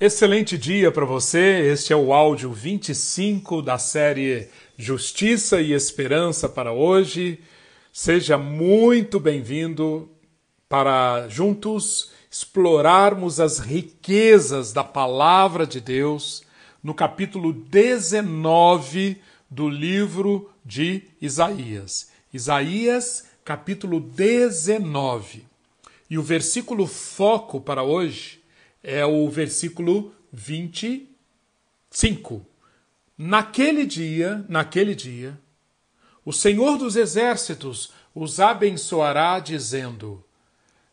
Excelente dia para você. Este é o áudio 25 da série Justiça e Esperança para hoje. Seja muito bem-vindo para juntos explorarmos as riquezas da palavra de Deus no capítulo 19 do livro de Isaías. Isaías, capítulo 19. E o versículo foco para hoje é o versículo 25. Naquele dia, naquele dia, o Senhor dos exércitos os abençoará, dizendo: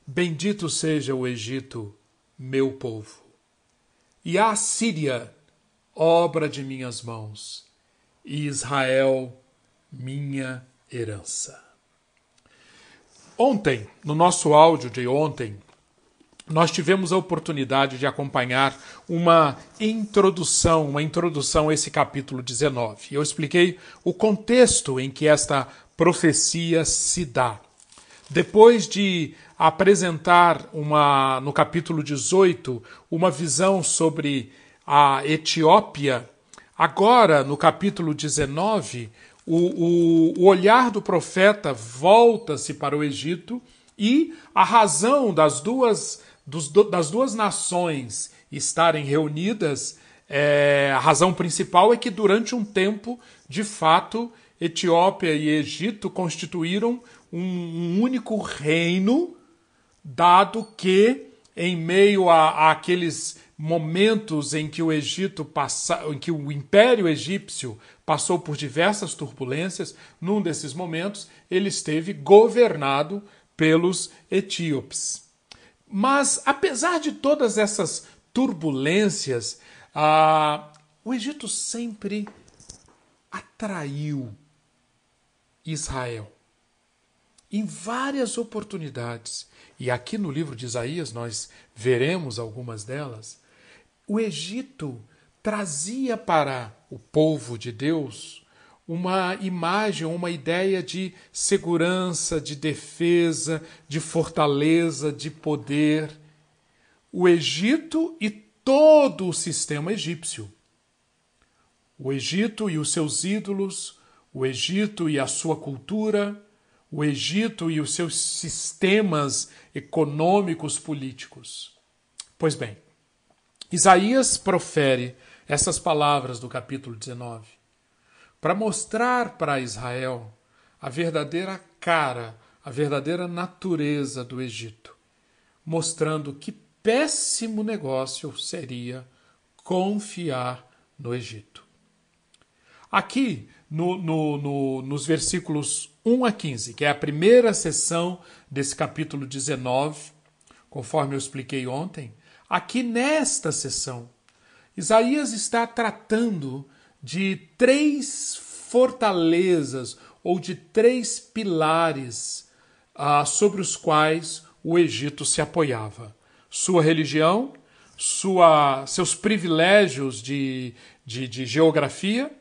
Bendito seja o Egito, meu povo, e a Síria, obra de minhas mãos, e Israel, minha herança. Ontem, no nosso áudio de ontem, nós tivemos a oportunidade de acompanhar uma introdução, uma introdução a esse capítulo 19. Eu expliquei o contexto em que esta profecia se dá. Depois de apresentar uma no capítulo 18 uma visão sobre a Etiópia, agora no capítulo 19 o, o, o olhar do profeta volta-se para o Egito e a razão das duas dos, das duas nações estarem reunidas, é, a razão principal é que durante um tempo, de fato, Etiópia e Egito constituíram um, um único reino, dado que, em meio a, a aqueles momentos em que o Egito passa, em que o Império Egípcio passou por diversas turbulências, num desses momentos ele esteve governado pelos etíopes. Mas, apesar de todas essas turbulências, ah, o Egito sempre atraiu Israel. Em várias oportunidades, e aqui no livro de Isaías nós veremos algumas delas, o Egito trazia para o povo de Deus uma imagem, uma ideia de segurança, de defesa, de fortaleza, de poder. O Egito e todo o sistema egípcio. O Egito e os seus ídolos, o Egito e a sua cultura, o Egito e os seus sistemas econômicos políticos. Pois bem, Isaías profere essas palavras do capítulo 19 para mostrar para Israel a verdadeira cara, a verdadeira natureza do Egito, mostrando que péssimo negócio seria confiar no Egito. Aqui, no, no, no, nos versículos 1 a 15, que é a primeira sessão desse capítulo 19, conforme eu expliquei ontem, aqui nesta sessão, Isaías está tratando de três fortalezas ou de três pilares ah, sobre os quais o Egito se apoiava: sua religião, sua, seus privilégios de, de, de geografia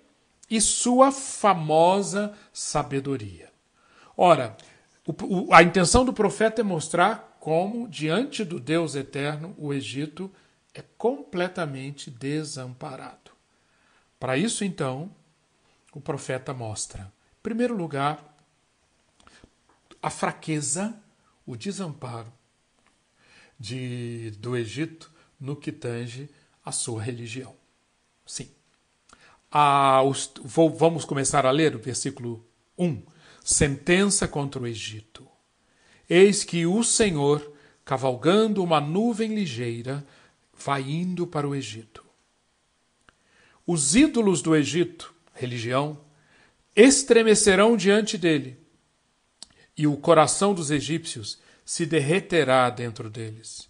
e sua famosa sabedoria. Ora, o, a intenção do profeta é mostrar como, diante do Deus eterno, o Egito é completamente desamparado. Para isso, então, o profeta mostra, em primeiro lugar, a fraqueza, o desamparo de, do Egito no que tange a sua religião. Sim. Os, vou, vamos começar a ler o versículo 1. Sentença contra o Egito. Eis que o Senhor, cavalgando uma nuvem ligeira, vai indo para o Egito. Os ídolos do Egito, religião, estremecerão diante dele, e o coração dos egípcios se derreterá dentro deles.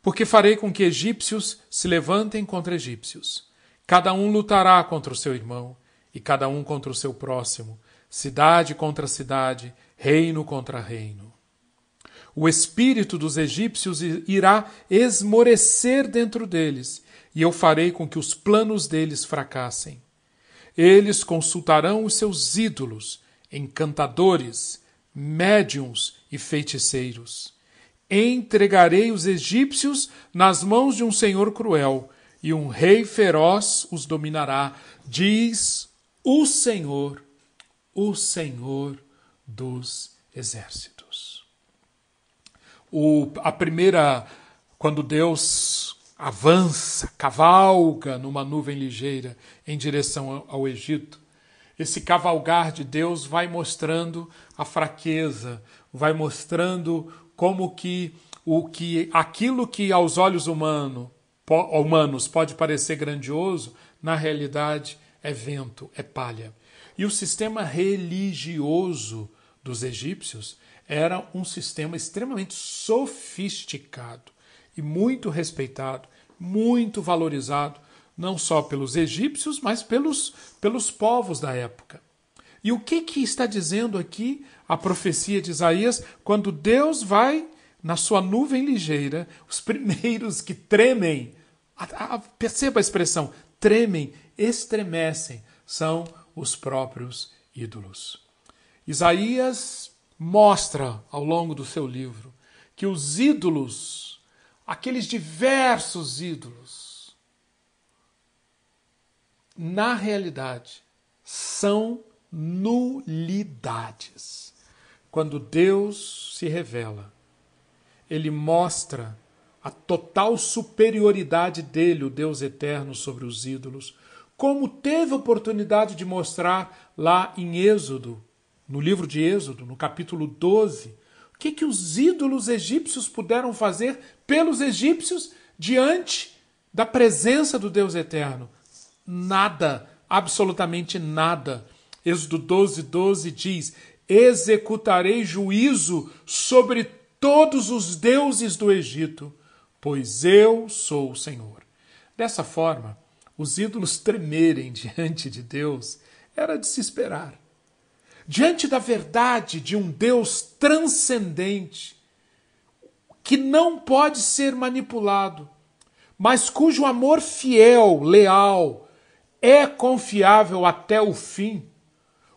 Porque farei com que egípcios se levantem contra egípcios. Cada um lutará contra o seu irmão, e cada um contra o seu próximo, cidade contra cidade, reino contra reino. O espírito dos egípcios irá esmorecer dentro deles, e eu farei com que os planos deles fracassem. Eles consultarão os seus ídolos, encantadores, médiums e feiticeiros. Entregarei os egípcios nas mãos de um senhor cruel, e um rei feroz os dominará, diz o Senhor, o Senhor dos exércitos. O, a primeira, quando Deus avança, cavalga numa nuvem ligeira em direção ao Egito, esse cavalgar de Deus vai mostrando a fraqueza, vai mostrando como que o que aquilo que aos olhos humano, humanos pode parecer grandioso, na realidade é vento, é palha. E o sistema religioso dos egípcios era um sistema extremamente sofisticado e muito respeitado, muito valorizado, não só pelos egípcios, mas pelos, pelos povos da época. E o que, que está dizendo aqui a profecia de Isaías quando Deus vai na sua nuvem ligeira, os primeiros que tremem, a, a, perceba a expressão, tremem, estremecem, são os próprios ídolos. Isaías mostra ao longo do seu livro que os ídolos, aqueles diversos ídolos, na realidade, são nulidades. Quando Deus se revela, ele mostra a total superioridade dele, o Deus eterno, sobre os ídolos, como teve oportunidade de mostrar lá em Êxodo, no livro de Êxodo, no capítulo 12, o que, que os ídolos egípcios puderam fazer pelos egípcios diante da presença do Deus eterno. Nada, absolutamente nada. Êxodo 12, 12 diz: Executarei juízo sobre todos os deuses do Egito, pois eu sou o Senhor. Dessa forma, os ídolos tremerem diante de Deus era de se esperar. Diante da verdade de um Deus transcendente, que não pode ser manipulado, mas cujo amor fiel, leal, é confiável até o fim,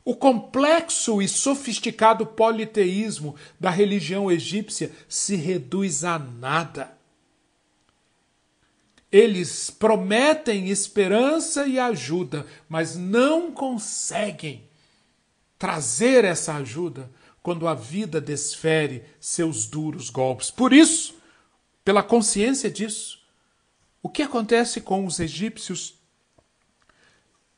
o complexo e sofisticado politeísmo da religião egípcia se reduz a nada. Eles prometem esperança e ajuda, mas não conseguem trazer essa ajuda quando a vida desfere seus duros golpes. Por isso, pela consciência disso, o que acontece com os egípcios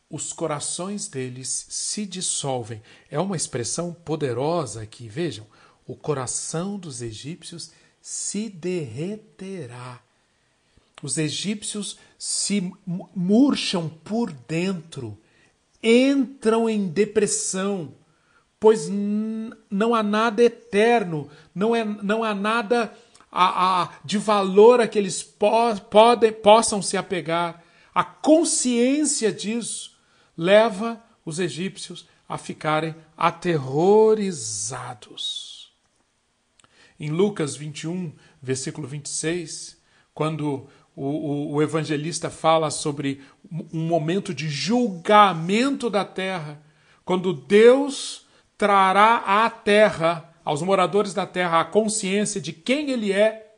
os corações deles se dissolvem. É uma expressão poderosa aqui, vejam. O coração dos egípcios se derreterá. Os egípcios se murcham por dentro, entram em depressão, pois não há nada eterno, não, é, não há nada a, a, de valor a que eles po podem, possam se apegar. A consciência disso leva os egípcios a ficarem aterrorizados. Em Lucas 21, versículo 26, quando o, o, o evangelista fala sobre um momento de julgamento da terra, quando Deus trará à terra, aos moradores da terra, a consciência de quem Ele é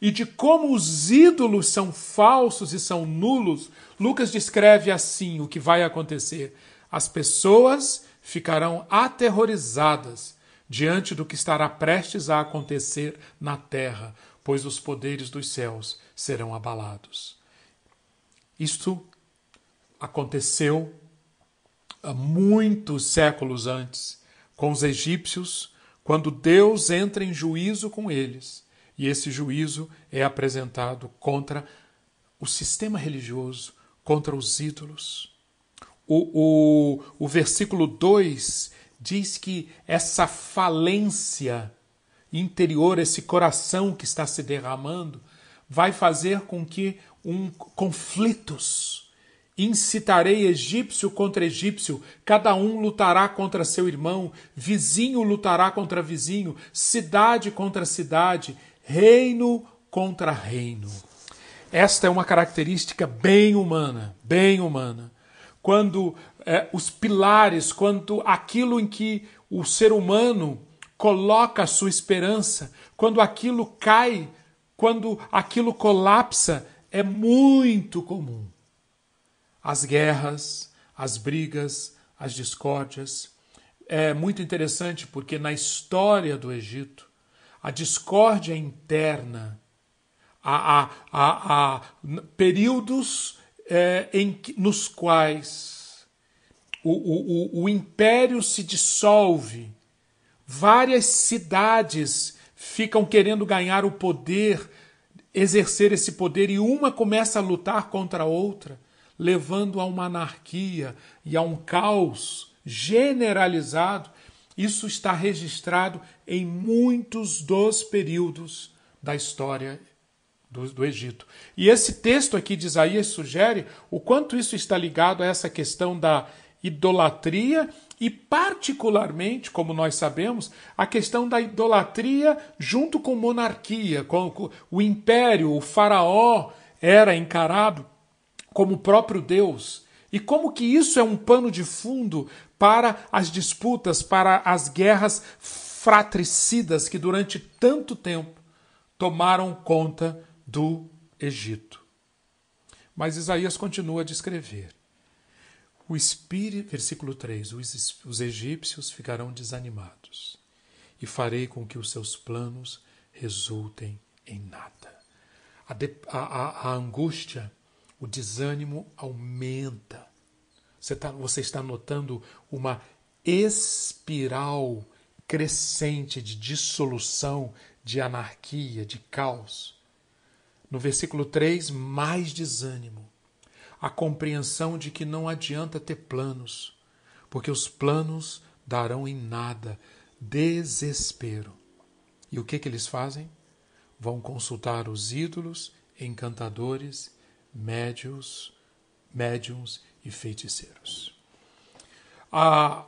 e de como os ídolos são falsos e são nulos, Lucas descreve assim o que vai acontecer. As pessoas ficarão aterrorizadas diante do que estará prestes a acontecer na terra, pois os poderes dos céus serão abalados. Isto aconteceu há muitos séculos antes, com os egípcios, quando Deus entra em juízo com eles, e esse juízo é apresentado contra o sistema religioso, contra os ídolos. O, o, o versículo 2 diz que essa falência interior, esse coração que está se derramando, vai fazer com que um conflitos Incitarei egípcio contra egípcio, cada um lutará contra seu irmão, vizinho lutará contra vizinho, cidade contra cidade, reino contra reino. Esta é uma característica bem humana, bem humana. Quando é, os pilares, quando aquilo em que o ser humano coloca a sua esperança, quando aquilo cai, quando aquilo colapsa, é muito comum. As guerras, as brigas, as discórdias. É muito interessante porque na história do Egito, a discórdia interna, há, há, há, períodos é, em, nos quais o, o, o, o império se dissolve, várias cidades ficam querendo ganhar o poder, exercer esse poder, e uma começa a lutar contra a outra, levando a uma anarquia e a um caos generalizado. Isso está registrado em muitos dos períodos da história do, do, Egito. E esse texto aqui de Isaías sugere o quanto isso está ligado a essa questão da idolatria e, particularmente, como nós sabemos, a questão da idolatria junto com monarquia. Com, o império, o faraó, era encarado como o próprio Deus. E como que isso é um pano de fundo para as disputas, para as guerras fratricidas que durante tanto tempo tomaram conta do Egito. Mas Isaías continua a descrever. O espírito, versículo 3: os, os egípcios ficarão desanimados, e farei com que os seus planos resultem em nada. A, de, a, a, a angústia, o desânimo aumenta. Você, tá, você está notando uma espiral crescente de dissolução, de anarquia, de caos. No versículo 3, mais desânimo. A compreensão de que não adianta ter planos, porque os planos darão em nada desespero. E o que, que eles fazem? Vão consultar os ídolos, encantadores, médios, médiums e feiticeiros. A,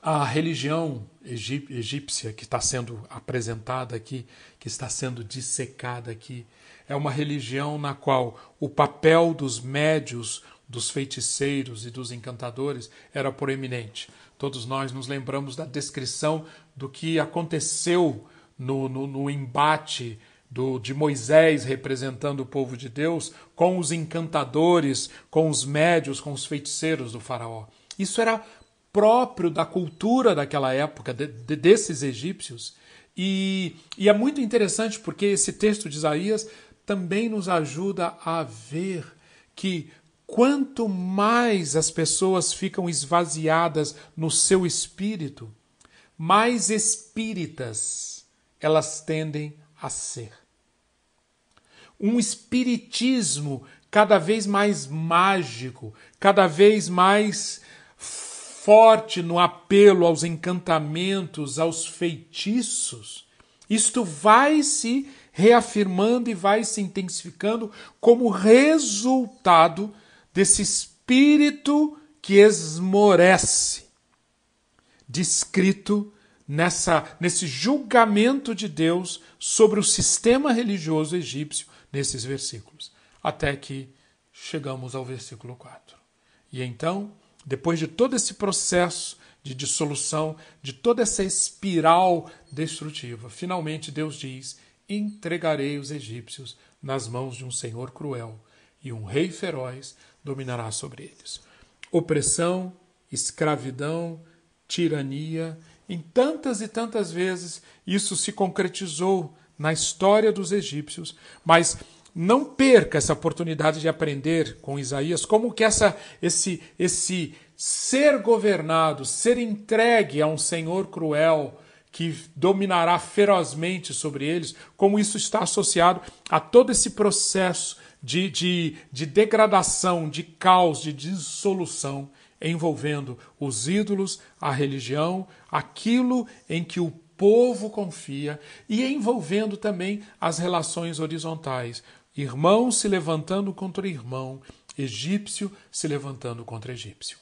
a religião egípcia que está sendo apresentada aqui, que está sendo dissecada aqui, é uma religião na qual o papel dos médios, dos feiticeiros e dos encantadores era proeminente. Todos nós nos lembramos da descrição do que aconteceu no, no, no embate do, de Moisés representando o povo de Deus com os encantadores, com os médios, com os feiticeiros do Faraó. Isso era próprio da cultura daquela época, de, de, desses egípcios. E, e é muito interessante porque esse texto de Isaías também nos ajuda a ver que quanto mais as pessoas ficam esvaziadas no seu espírito, mais espíritas elas tendem a ser. Um espiritismo cada vez mais mágico, cada vez mais forte no apelo aos encantamentos, aos feitiços, isto vai se reafirmando e vai se intensificando como resultado desse espírito que esmorece, descrito nessa, nesse julgamento de Deus sobre o sistema religioso egípcio nesses versículos, até que chegamos ao versículo 4. E então, depois de todo esse processo de dissolução, de toda essa espiral destrutiva, finalmente Deus diz: entregarei os egípcios nas mãos de um senhor cruel, e um rei feroz dominará sobre eles. Opressão, escravidão, tirania, em tantas e tantas vezes isso se concretizou na história dos egípcios, mas não perca essa oportunidade de aprender com Isaías como que essa esse esse ser governado, ser entregue a um senhor cruel, que dominará ferozmente sobre eles, como isso está associado a todo esse processo de, de, de degradação, de caos, de dissolução envolvendo os ídolos, a religião, aquilo em que o povo confia e envolvendo também as relações horizontais. Irmão se levantando contra irmão, egípcio se levantando contra egípcio.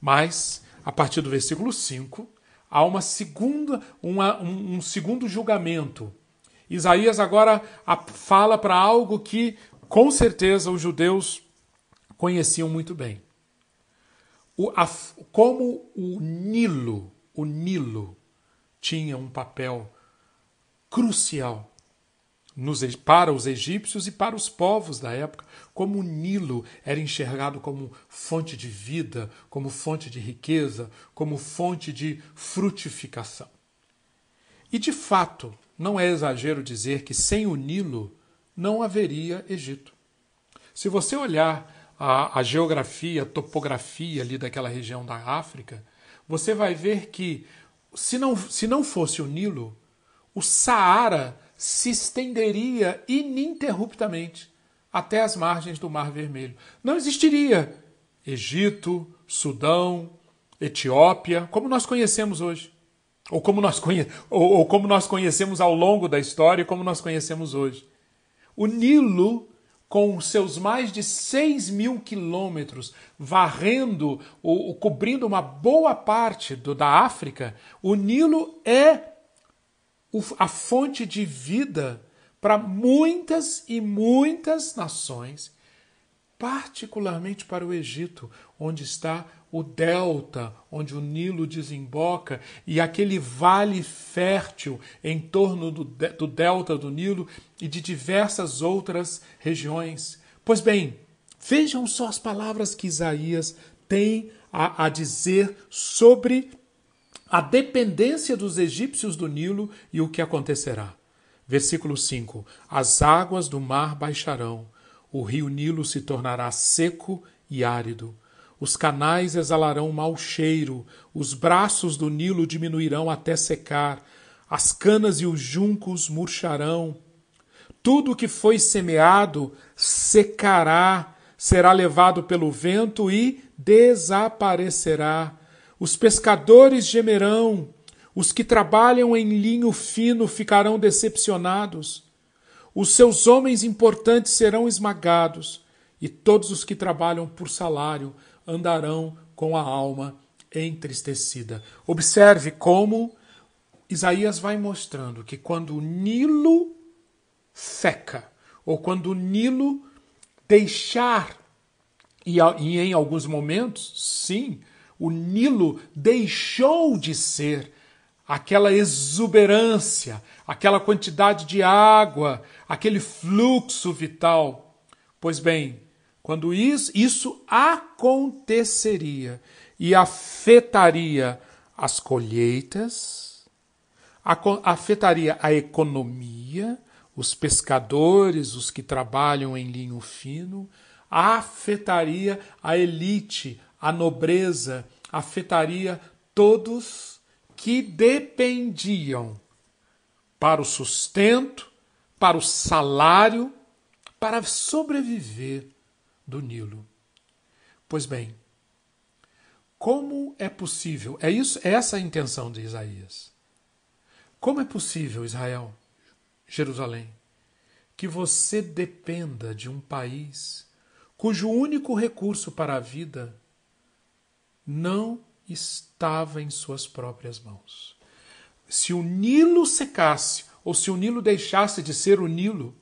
Mas, a partir do versículo 5, há uma segunda, uma, um, um segundo julgamento. Isaías agora fala para algo que, com certeza, os judeus conheciam muito bem. O, a, como o Nilo, o Nilo, tinha um papel crucial nos, para os egípcios e para os povos da época, como o Nilo era enxergado como fonte de vida, como fonte de riqueza, como fonte de frutificação. E de fato, não é exagero dizer que sem o Nilo não haveria Egito. Se você olhar a, a geografia, a topografia ali daquela região da África, você vai ver que se não, se não fosse o Nilo, o Saara se estenderia ininterruptamente até as margens do Mar Vermelho. Não existiria Egito, Sudão, Etiópia, como nós conhecemos hoje. Ou como, nós conhe... ou, ou como nós conhecemos ao longo da história, como nós conhecemos hoje. O Nilo, com seus mais de 6 mil quilômetros, varrendo ou cobrindo uma boa parte do, da África, o Nilo é a fonte de vida para muitas e muitas nações, particularmente para o Egito, onde está o delta, onde o Nilo desemboca, e aquele vale fértil em torno do, do delta do Nilo e de diversas outras regiões. Pois bem, vejam só as palavras que Isaías tem a, a dizer sobre a dependência dos egípcios do Nilo e o que acontecerá. Versículo 5: As águas do mar baixarão, o rio Nilo se tornará seco e árido. Os canais exalarão mau cheiro, os braços do Nilo diminuirão até secar, as canas e os juncos murcharão. Tudo que foi semeado secará, será levado pelo vento e desaparecerá. Os pescadores gemerão, os que trabalham em linho fino ficarão decepcionados. Os seus homens importantes serão esmagados, e todos os que trabalham por salário andarão com a alma entristecida. Observe como Isaías vai mostrando que quando o Nilo seca, ou quando o Nilo deixar, e em alguns momentos, sim, o Nilo deixou de ser aquela exuberância, aquela quantidade de água, aquele fluxo vital. Pois bem, quando isso, isso aconteceria e afetaria as colheitas, afetaria a economia, os pescadores, os que trabalham em linho fino, afetaria a elite, a nobreza afetaria todos que dependiam para o sustento, para o salário, para sobreviver do Nilo. Pois bem, como é possível? É isso, é essa a intenção de Isaías. Como é possível, Israel, Jerusalém, que você dependa de um país cujo único recurso para a vida não estava em suas próprias mãos. Se o Nilo secasse, ou se o Nilo deixasse de ser o Nilo,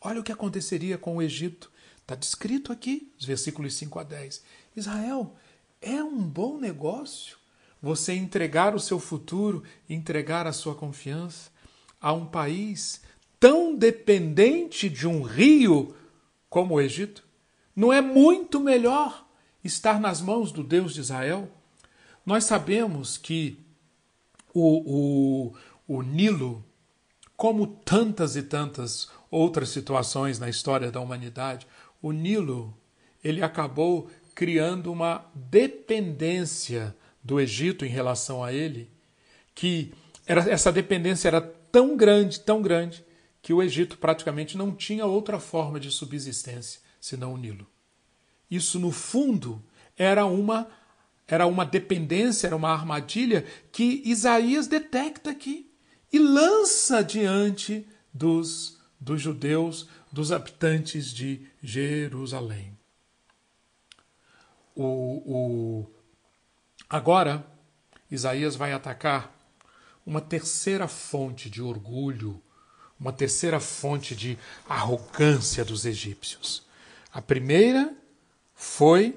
olha o que aconteceria com o Egito. Está descrito aqui, os versículos 5 a 10. Israel, é um bom negócio você entregar o seu futuro, entregar a sua confiança a um país tão dependente de um rio como o Egito? Não é muito melhor estar nas mãos do Deus de Israel? Nós sabemos que o, o, o Nilo, como tantas e tantas outras situações na história da humanidade, o Nilo ele acabou criando uma dependência do Egito em relação a ele, que era, essa dependência era tão grande, tão grande, que o Egito praticamente não tinha outra forma de subsistência senão o Nilo. Isso, no fundo, era uma era uma dependência, era uma armadilha que Isaías detecta aqui e lança diante dos, dos judeus, dos habitantes de Jerusalém. O, o, agora, Isaías vai atacar uma terceira fonte de orgulho, uma terceira fonte de arrogância dos egípcios. A primeira foi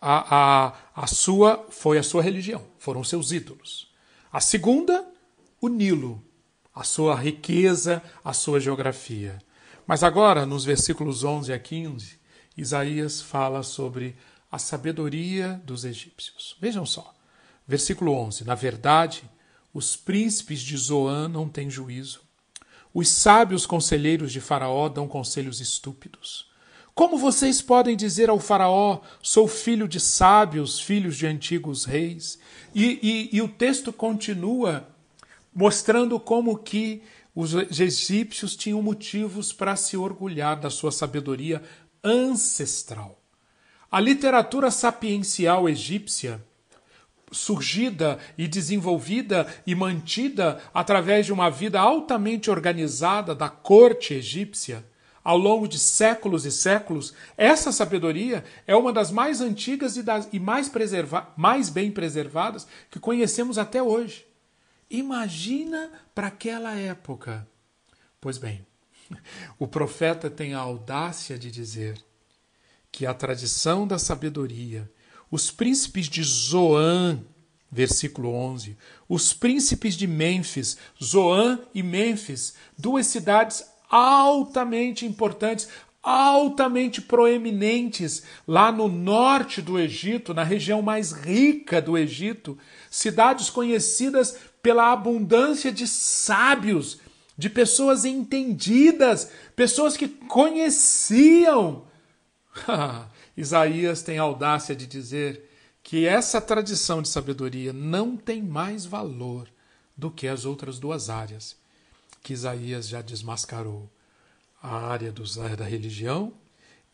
a, a, a sua foi a sua religião, foram seus ídolos. A segunda, o Nilo, a sua riqueza, a sua geografia. Mas agora, nos versículos 11 a 15, Isaías fala sobre a sabedoria dos egípcios. Vejam só, versículo 11: Na verdade, os príncipes de Zoan não têm juízo. Os sábios conselheiros de Faraó dão conselhos estúpidos. Como vocês podem dizer ao Faraó: sou filho de sábios, filhos de antigos reis? E, e, e o texto continua mostrando como que os egípcios tinham motivos para se orgulhar da sua sabedoria ancestral. A literatura sapiencial egípcia, surgida e desenvolvida e mantida através de uma vida altamente organizada da corte egípcia, ao longo de séculos e séculos, essa sabedoria é uma das mais antigas e, das, e mais, preserva, mais bem preservadas que conhecemos até hoje. Imagina para aquela época. Pois bem, o profeta tem a audácia de dizer que a tradição da sabedoria, os príncipes de Zoan, versículo 11, os príncipes de Mênfis, Zoan e Mênfis, duas cidades altamente importantes, altamente proeminentes lá no norte do Egito, na região mais rica do Egito, cidades conhecidas pela abundância de sábios, de pessoas entendidas, pessoas que conheciam. Isaías tem audácia de dizer que essa tradição de sabedoria não tem mais valor do que as outras duas áreas que Isaías já desmascarou: a área dos, da religião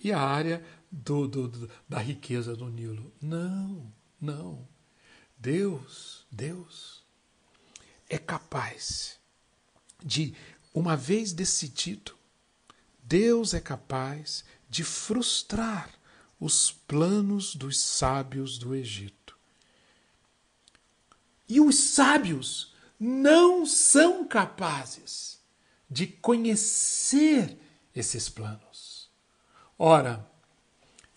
e a área do, do, do, da riqueza do Nilo. Não, não. Deus, Deus é capaz de, uma vez decidido, Deus é capaz de frustrar os planos dos sábios do Egito. E os sábios não são capazes de conhecer esses planos. Ora,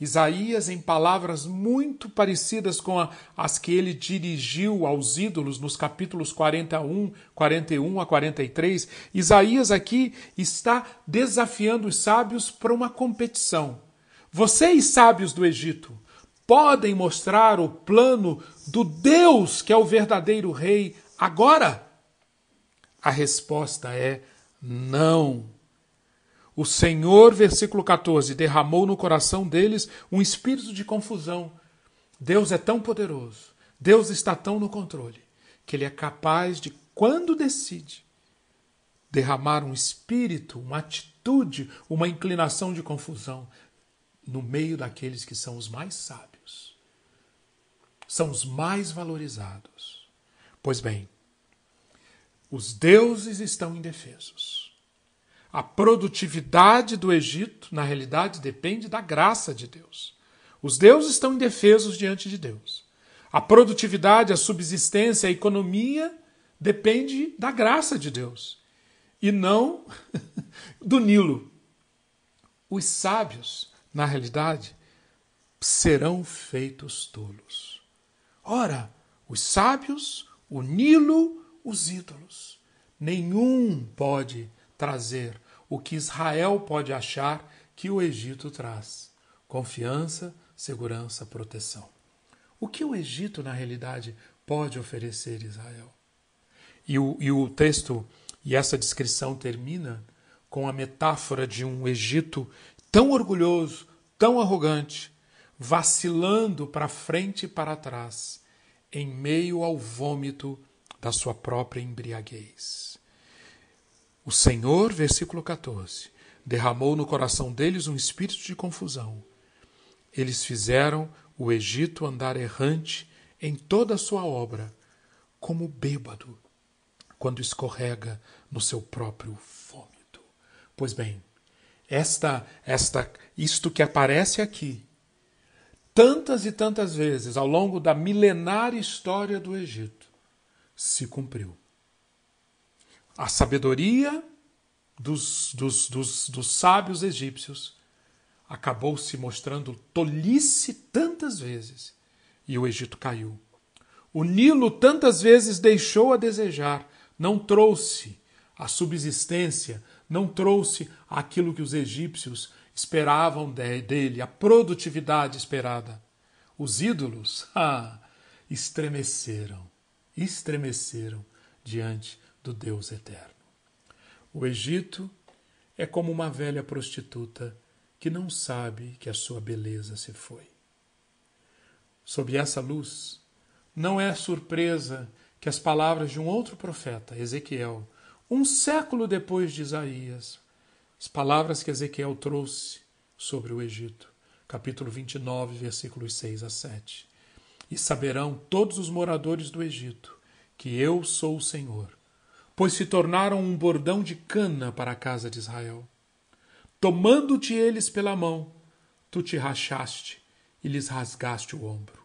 Isaías, em palavras muito parecidas com as que ele dirigiu aos ídolos nos capítulos 41, 41 a 43, Isaías aqui está desafiando os sábios para uma competição. Vocês, sábios do Egito, podem mostrar o plano do Deus que é o verdadeiro rei agora? A resposta é não. O Senhor, versículo 14, derramou no coração deles um espírito de confusão. Deus é tão poderoso, Deus está tão no controle, que Ele é capaz de, quando decide, derramar um espírito, uma atitude, uma inclinação de confusão no meio daqueles que são os mais sábios, são os mais valorizados. Pois bem, os deuses estão indefesos. A produtividade do Egito, na realidade, depende da graça de Deus. Os deuses estão indefesos diante de Deus. A produtividade, a subsistência, a economia depende da graça de Deus e não do Nilo. Os sábios, na realidade, serão feitos tolos. Ora, os sábios, o Nilo, os ídolos. Nenhum pode trazer o que Israel pode achar que o Egito traz: confiança, segurança, proteção. O que o Egito, na realidade, pode oferecer Israel? E o, e o texto e essa descrição termina com a metáfora de um Egito tão orgulhoso, tão arrogante, vacilando para frente e para trás, em meio ao vômito da sua própria embriaguez. O Senhor, versículo 14, derramou no coração deles um espírito de confusão. Eles fizeram o Egito andar errante em toda a sua obra, como bêbado, quando escorrega no seu próprio vômito. Pois bem, esta, esta, isto que aparece aqui, tantas e tantas vezes ao longo da milenária história do Egito, se cumpriu a sabedoria dos, dos, dos, dos sábios egípcios acabou se mostrando tolice tantas vezes e o Egito caiu. O Nilo tantas vezes deixou a desejar, não trouxe a subsistência, não trouxe aquilo que os egípcios esperavam dele, a produtividade esperada. Os ídolos, ah, estremeceram, estremeceram diante do Deus eterno. O Egito é como uma velha prostituta que não sabe que a sua beleza se foi. Sob essa luz, não é surpresa que as palavras de um outro profeta, Ezequiel, um século depois de Isaías, as palavras que Ezequiel trouxe sobre o Egito, capítulo 29, versículos 6 a 7. E saberão todos os moradores do Egito que eu sou o Senhor, pois se tornaram um bordão de cana para a casa de Israel. Tomando-te eles pela mão, tu te rachaste e lhes rasgaste o ombro.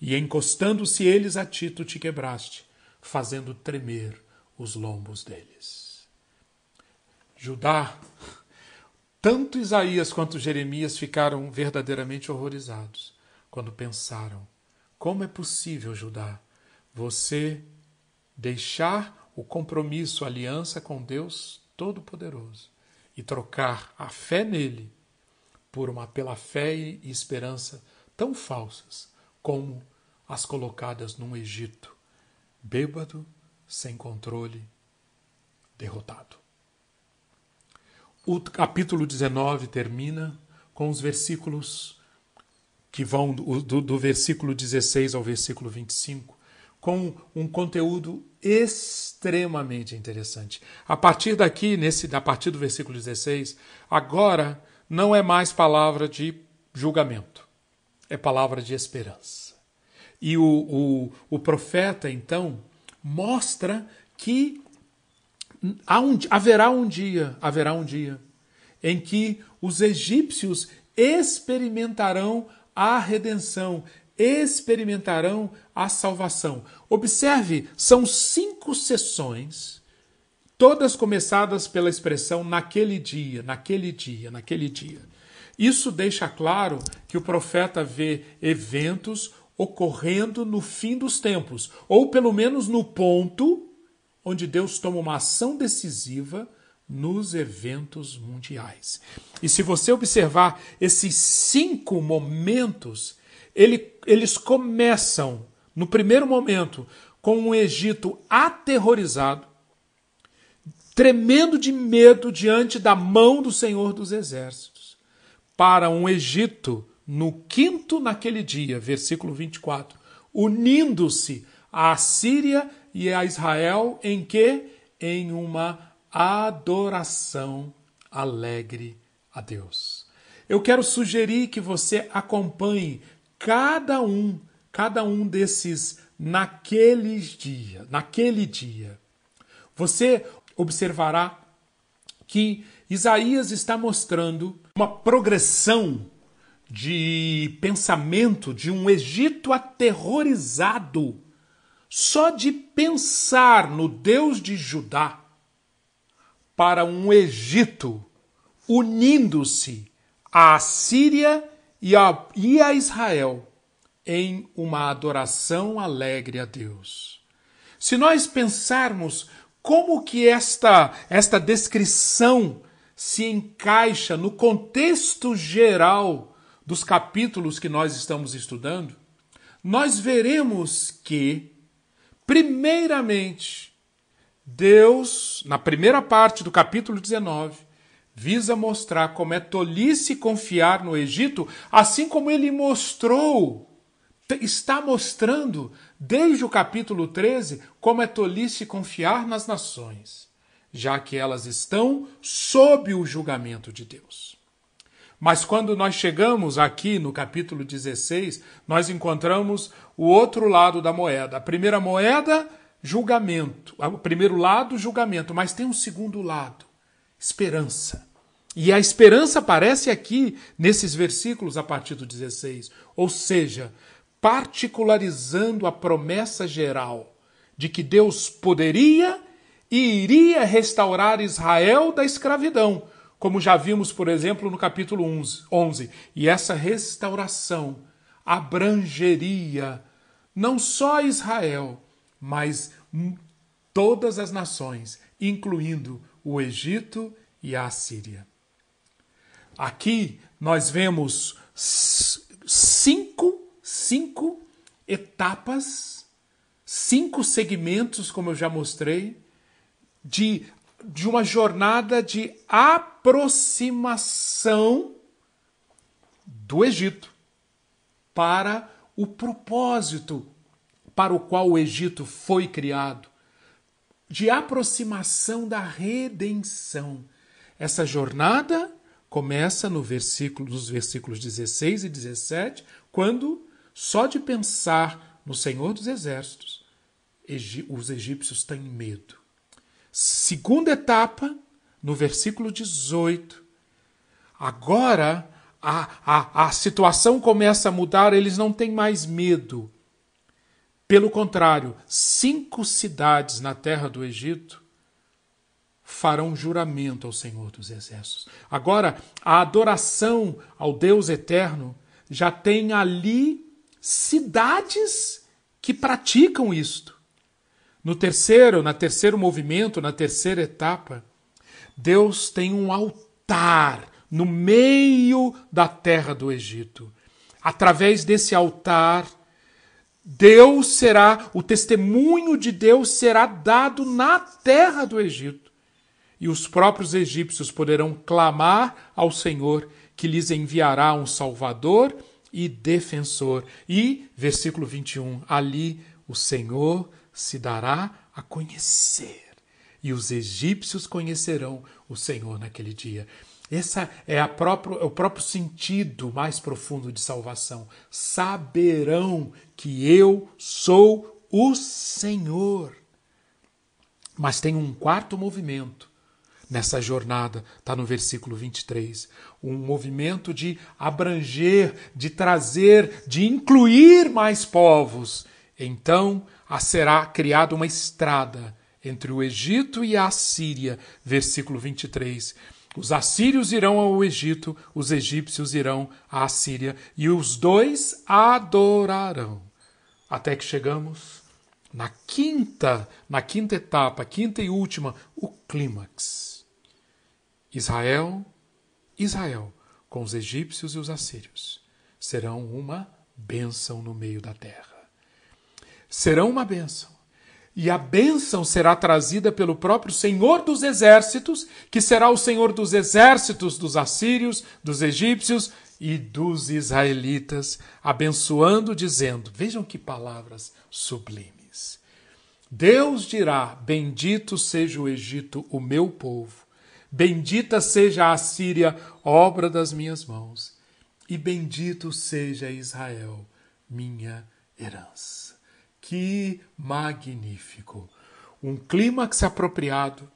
E encostando-se eles a ti, tu te quebraste, fazendo tremer os lombos deles. Judá, tanto Isaías quanto Jeremias ficaram verdadeiramente horrorizados quando pensaram: como é possível, Judá, você deixar o compromisso, a aliança com Deus Todo-Poderoso e trocar a fé nele por uma pela fé e esperança tão falsas como as colocadas num Egito bêbado, sem controle, derrotado. O capítulo 19 termina com os versículos que vão do, do versículo 16 ao versículo 25, com um conteúdo extremamente interessante. A partir daqui, nesse, a partir do versículo 16, agora não é mais palavra de julgamento, é palavra de esperança. E o, o, o profeta, então, mostra que um, haverá um dia, haverá um dia, em que os egípcios experimentarão a redenção, experimentarão a salvação. Observe, são cinco sessões, todas começadas pela expressão naquele dia, naquele dia, naquele dia. Isso deixa claro que o profeta vê eventos ocorrendo no fim dos tempos, ou pelo menos no ponto onde Deus toma uma ação decisiva nos eventos mundiais. E se você observar esses cinco momentos ele, eles começam, no primeiro momento, com um Egito aterrorizado, tremendo de medo diante da mão do Senhor dos Exércitos, para um Egito, no quinto naquele dia, versículo 24, unindo-se à Síria e a Israel em que? Em uma adoração alegre a Deus. Eu quero sugerir que você acompanhe cada um, cada um desses naqueles dias, naquele dia. Você observará que Isaías está mostrando uma progressão de pensamento de um Egito aterrorizado. Só de pensar no Deus de Judá para um Egito unindo-se à Síria e a, e a Israel em uma adoração alegre a Deus. Se nós pensarmos como que esta, esta descrição se encaixa no contexto geral dos capítulos que nós estamos estudando, nós veremos que, primeiramente, Deus, na primeira parte do capítulo 19, visa mostrar como é tolice confiar no Egito, assim como ele mostrou, está mostrando desde o capítulo 13 como é tolice confiar nas nações, já que elas estão sob o julgamento de Deus. Mas quando nós chegamos aqui no capítulo 16, nós encontramos o outro lado da moeda. A primeira moeda, julgamento. O primeiro lado, julgamento. Mas tem um segundo lado, esperança. E a esperança aparece aqui nesses versículos a partir do 16, ou seja, particularizando a promessa geral de que Deus poderia e iria restaurar Israel da escravidão, como já vimos, por exemplo, no capítulo 11. E essa restauração abrangeria não só Israel, mas todas as nações, incluindo o Egito e a Assíria. Aqui nós vemos cinco, cinco etapas, cinco segmentos, como eu já mostrei, de, de uma jornada de aproximação do Egito para o propósito para o qual o Egito foi criado, de aproximação da redenção. Essa jornada começa no versículo, nos versículos 16 e 17, quando, só de pensar no Senhor dos Exércitos, os egípcios têm medo. Segunda etapa, no versículo 18. Agora a, a, a situação começa a mudar, eles não têm mais medo. Pelo contrário, cinco cidades na terra do Egito farão juramento ao Senhor dos Exércitos. Agora, a adoração ao Deus eterno já tem ali cidades que praticam isto. No terceiro, na terceiro movimento, na terceira etapa, Deus tem um altar no meio da terra do Egito. Através desse altar, Deus será, o testemunho de Deus será dado na terra do Egito e os próprios egípcios poderão clamar ao Senhor que lhes enviará um Salvador e defensor. E, versículo 21, ali o Senhor se dará a conhecer, e os egípcios conhecerão o Senhor naquele dia. Esse é, próprio, é o próprio sentido mais profundo de salvação. Saberão que eu sou o Senhor. Mas tem um quarto movimento nessa jornada, está no versículo 23. Um movimento de abranger, de trazer, de incluir mais povos. Então será criada uma estrada entre o Egito e a Síria. Versículo 23. Os assírios irão ao Egito, os egípcios irão à Assíria, e os dois adorarão. Até que chegamos na quinta, na quinta etapa, quinta e última, o clímax. Israel, Israel, com os egípcios e os assírios, serão uma bênção no meio da terra. Serão uma bênção. E a bênção será trazida pelo próprio Senhor dos exércitos, que será o Senhor dos exércitos dos assírios, dos egípcios e dos israelitas, abençoando, dizendo: Vejam que palavras sublimes. Deus dirá: Bendito seja o Egito, o meu povo Bendita seja a Síria, obra das minhas mãos, e bendito seja Israel, minha herança. Que magnífico! Um clímax apropriado,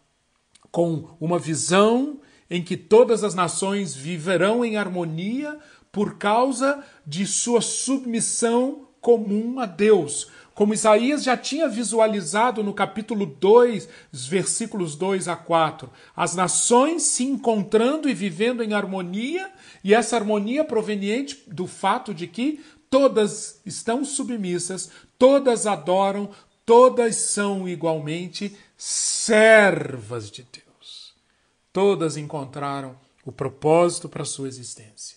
com uma visão em que todas as nações viverão em harmonia por causa de sua submissão comum a Deus, como Isaías já tinha visualizado no capítulo 2, versículos 2 a 4, as nações se encontrando e vivendo em harmonia, e essa harmonia proveniente do fato de que todas estão submissas, todas adoram, todas são igualmente servas de Deus. Todas encontraram o propósito para sua existência.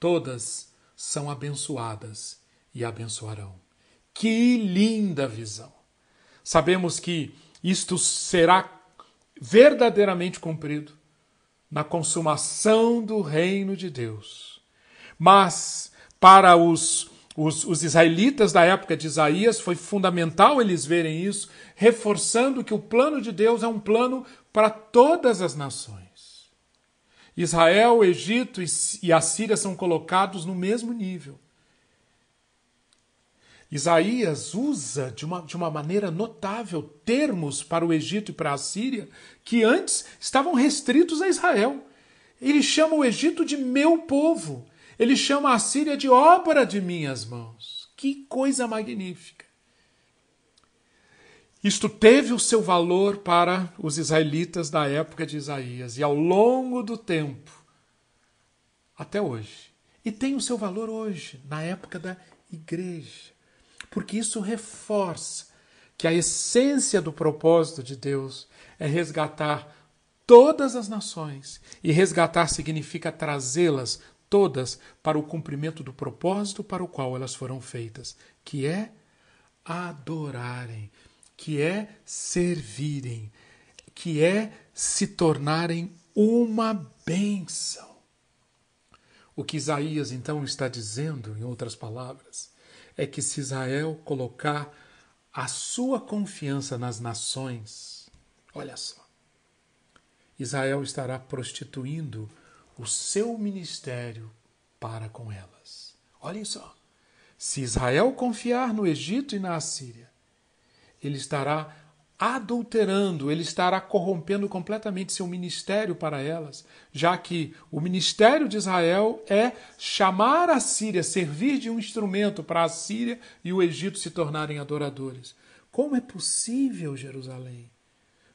Todas são abençoadas e abençoarão. Que linda visão! Sabemos que isto será verdadeiramente cumprido na consumação do reino de Deus. Mas para os, os, os, israelitas da época de Isaías foi fundamental eles verem isso, reforçando que o plano de Deus é um plano para todas as nações. Israel, Egito e a Síria são colocados no mesmo nível. Isaías usa de uma, de uma maneira notável termos para o Egito e para a Síria que antes estavam restritos a Israel. Ele chama o Egito de meu povo. Ele chama a Síria de obra de minhas mãos. Que coisa magnífica! Isto teve o seu valor para os israelitas da época de Isaías e ao longo do tempo, até hoje. E tem o seu valor hoje, na época da igreja porque isso reforça que a essência do propósito de Deus é resgatar todas as nações. E resgatar significa trazê-las todas para o cumprimento do propósito para o qual elas foram feitas, que é adorarem, que é servirem, que é se tornarem uma bênção. O que Isaías então está dizendo, em outras palavras, é que se Israel colocar a sua confiança nas nações, olha só, Israel estará prostituindo o seu ministério para com elas. Olhem só. Se Israel confiar no Egito e na Assíria, ele estará adulterando, ele estará corrompendo completamente seu ministério para elas, já que o ministério de Israel é chamar a Síria, servir de um instrumento para a Síria e o Egito se tornarem adoradores. Como é possível, Jerusalém,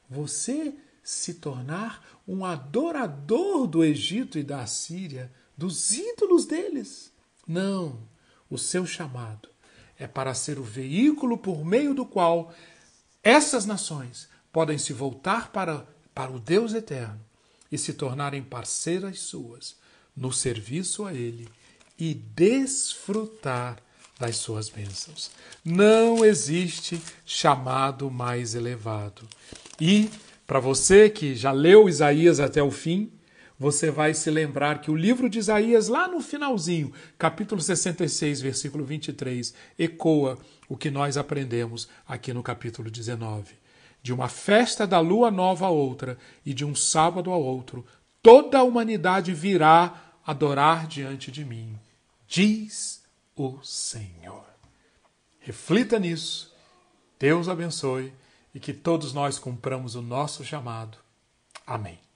você se tornar um adorador do Egito e da Síria, dos ídolos deles? Não, o seu chamado é para ser o veículo por meio do qual essas nações podem se voltar para, para o Deus eterno e se tornarem parceiras suas no serviço a Ele e desfrutar das suas bênçãos. Não existe chamado mais elevado. E, para você que já leu Isaías até o fim, você vai se lembrar que o livro de Isaías, lá no finalzinho, capítulo 66, versículo 23, ecoa o que nós aprendemos aqui no capítulo 19. De uma festa da lua nova a outra e de um sábado a outro, toda a humanidade virá adorar diante de mim, diz o Senhor. Reflita nisso, Deus abençoe e que todos nós cumpramos o nosso chamado. Amém.